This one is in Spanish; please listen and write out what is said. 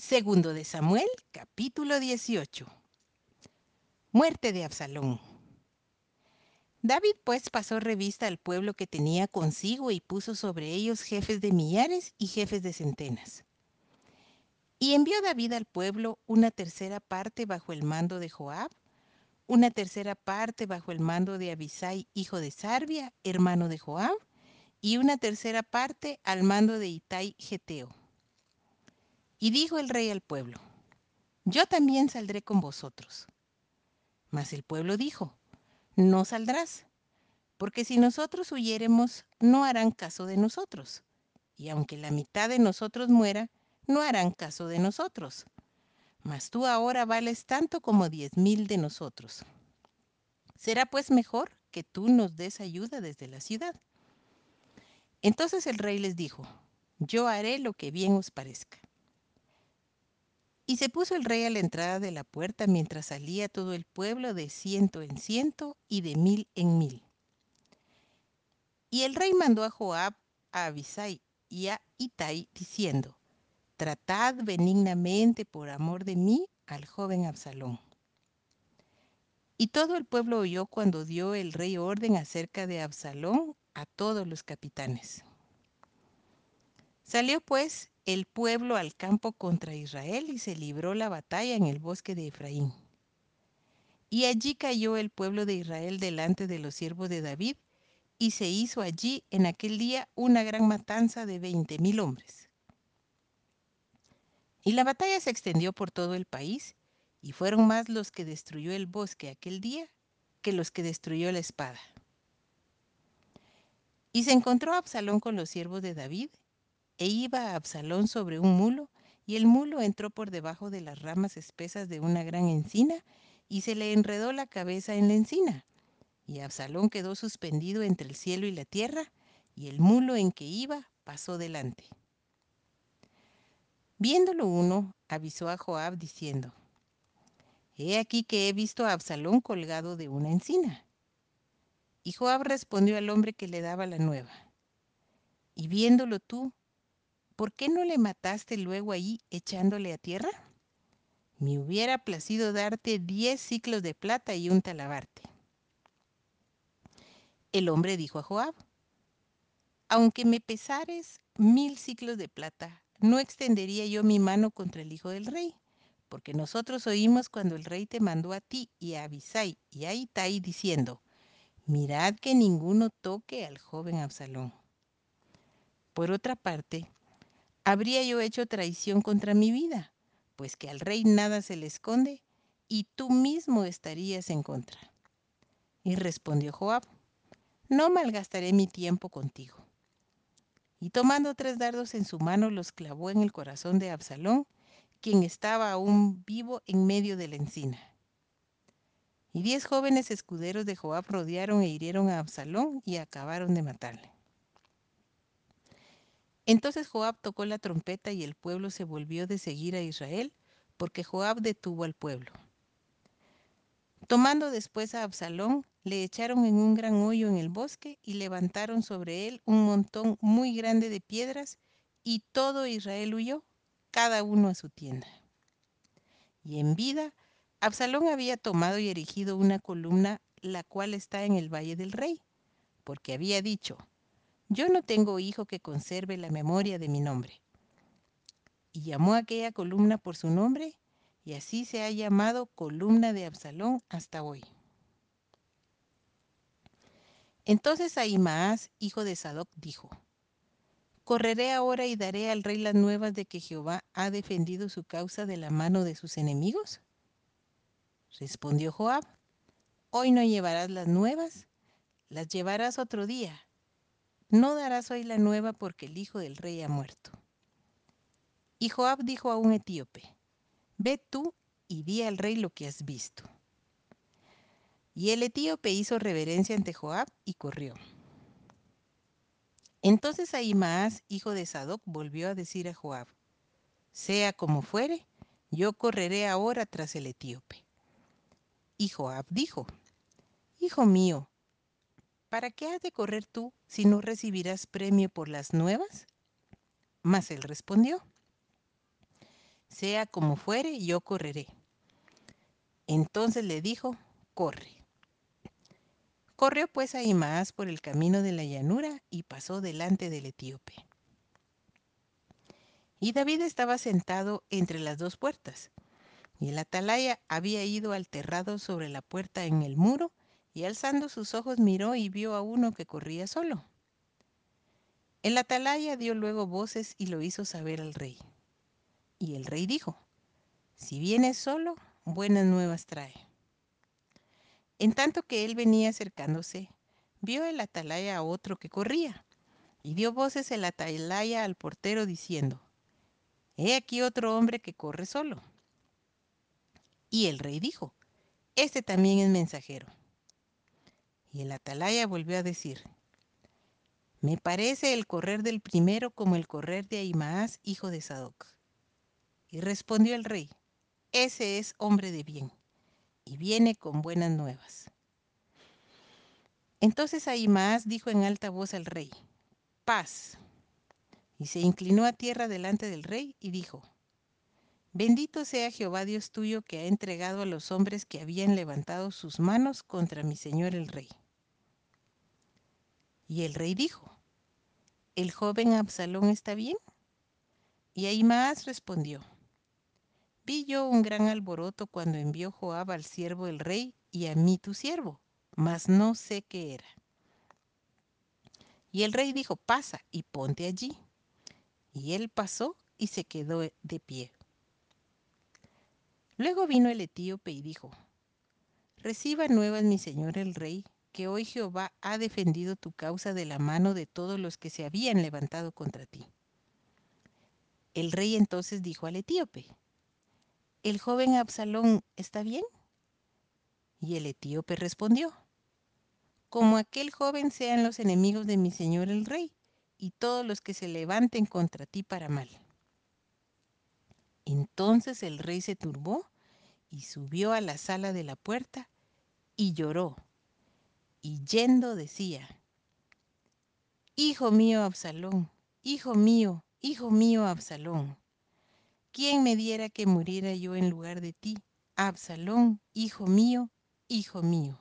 Segundo de Samuel, capítulo 18. Muerte de Absalón. David pues pasó revista al pueblo que tenía consigo y puso sobre ellos jefes de millares y jefes de centenas. Y envió David al pueblo una tercera parte bajo el mando de Joab, una tercera parte bajo el mando de Abisai, hijo de Sarbia, hermano de Joab, y una tercera parte al mando de Itai Geteo. Y dijo el rey al pueblo, yo también saldré con vosotros. Mas el pueblo dijo, no saldrás, porque si nosotros huyéremos, no harán caso de nosotros, y aunque la mitad de nosotros muera, no harán caso de nosotros. Mas tú ahora vales tanto como diez mil de nosotros. Será pues mejor que tú nos des ayuda desde la ciudad. Entonces el rey les dijo, yo haré lo que bien os parezca. Y se puso el rey a la entrada de la puerta mientras salía todo el pueblo de ciento en ciento y de mil en mil. Y el rey mandó a Joab, a Abisai y a Itai diciendo, Tratad benignamente por amor de mí al joven Absalón. Y todo el pueblo oyó cuando dio el rey orden acerca de Absalón a todos los capitanes. Salió pues el pueblo al campo contra Israel y se libró la batalla en el bosque de Efraín. Y allí cayó el pueblo de Israel delante de los siervos de David, y se hizo allí en aquel día una gran matanza de veinte mil hombres. Y la batalla se extendió por todo el país, y fueron más los que destruyó el bosque aquel día que los que destruyó la espada. Y se encontró Absalón con los siervos de David, e iba a Absalón sobre un mulo, y el mulo entró por debajo de las ramas espesas de una gran encina, y se le enredó la cabeza en la encina. Y Absalón quedó suspendido entre el cielo y la tierra, y el mulo en que iba pasó delante. Viéndolo uno, avisó a Joab diciendo, He aquí que he visto a Absalón colgado de una encina. Y Joab respondió al hombre que le daba la nueva, Y viéndolo tú, ¿por qué no le mataste luego ahí echándole a tierra? Me hubiera placido darte diez ciclos de plata y un talabarte. El hombre dijo a Joab, aunque me pesares mil ciclos de plata, no extendería yo mi mano contra el hijo del rey, porque nosotros oímos cuando el rey te mandó a ti y a Abisai y a Itai diciendo, mirad que ninguno toque al joven Absalón. Por otra parte, habría yo hecho traición contra mi vida, pues que al rey nada se le esconde, y tú mismo estarías en contra. Y respondió Joab, no malgastaré mi tiempo contigo y tomando tres dardos en su mano los clavó en el corazón de Absalón, quien estaba aún vivo en medio de la encina. Y diez jóvenes escuderos de Joab rodearon e hirieron a Absalón y acabaron de matarle. Entonces Joab tocó la trompeta y el pueblo se volvió de seguir a Israel, porque Joab detuvo al pueblo. Tomando después a Absalón, le echaron en un gran hoyo en el bosque y levantaron sobre él un montón muy grande de piedras, y todo Israel huyó, cada uno a su tienda. Y en vida, Absalón había tomado y erigido una columna, la cual está en el Valle del Rey, porque había dicho, yo no tengo hijo que conserve la memoria de mi nombre. Y llamó aquella columna por su nombre, y así se ha llamado columna de Absalón hasta hoy. Entonces Ahimaas, hijo de Sadoc, dijo, ¿Correré ahora y daré al rey las nuevas de que Jehová ha defendido su causa de la mano de sus enemigos? Respondió Joab, Hoy no llevarás las nuevas, las llevarás otro día. No darás hoy la nueva porque el hijo del rey ha muerto. Y Joab dijo a un etíope, Ve tú y di al rey lo que has visto. Y el etíope hizo reverencia ante Joab y corrió. Entonces Ahimaas, hijo de Sadoc, volvió a decir a Joab, sea como fuere, yo correré ahora tras el etíope. Y Joab dijo, Hijo mío, ¿para qué has de correr tú si no recibirás premio por las nuevas? Mas él respondió, sea como fuere, yo correré. Entonces le dijo, corre. Corrió pues Ahimaas por el camino de la llanura y pasó delante del etíope. Y David estaba sentado entre las dos puertas, y el atalaya había ido al terrado sobre la puerta en el muro, y alzando sus ojos miró y vio a uno que corría solo. El atalaya dio luego voces y lo hizo saber al rey. Y el rey dijo, si viene solo, buenas nuevas trae. En tanto que él venía acercándose, vio el atalaya a otro que corría, y dio voces el atalaya al portero diciendo, He aquí otro hombre que corre solo. Y el rey dijo, Este también es mensajero. Y el atalaya volvió a decir, Me parece el correr del primero como el correr de Ahimaas, hijo de Sadoc. Y respondió el rey, Ese es hombre de bien y viene con buenas nuevas. Entonces Ahimaas dijo en alta voz al rey, paz. Y se inclinó a tierra delante del rey y dijo, Bendito sea Jehová Dios tuyo que ha entregado a los hombres que habían levantado sus manos contra mi señor el rey. Y el rey dijo, ¿el joven Absalón está bien? Y Ahimaas respondió, Vi yo un gran alboroto cuando envió Joab al siervo del rey y a mí tu siervo, mas no sé qué era. Y el rey dijo, pasa y ponte allí. Y él pasó y se quedó de pie. Luego vino el etíope y dijo, Reciba nuevas mi señor el rey, que hoy Jehová ha defendido tu causa de la mano de todos los que se habían levantado contra ti. El rey entonces dijo al etíope, ¿el joven Absalón está bien? Y el etíope respondió, como aquel joven sean los enemigos de mi señor el rey, y todos los que se levanten contra ti para mal. Entonces el rey se turbó y subió a la sala de la puerta y lloró, y yendo decía, Hijo mío Absalón, hijo mío, hijo mío Absalón, ¿quién me diera que muriera yo en lugar de ti? Absalón, hijo mío, hijo mío.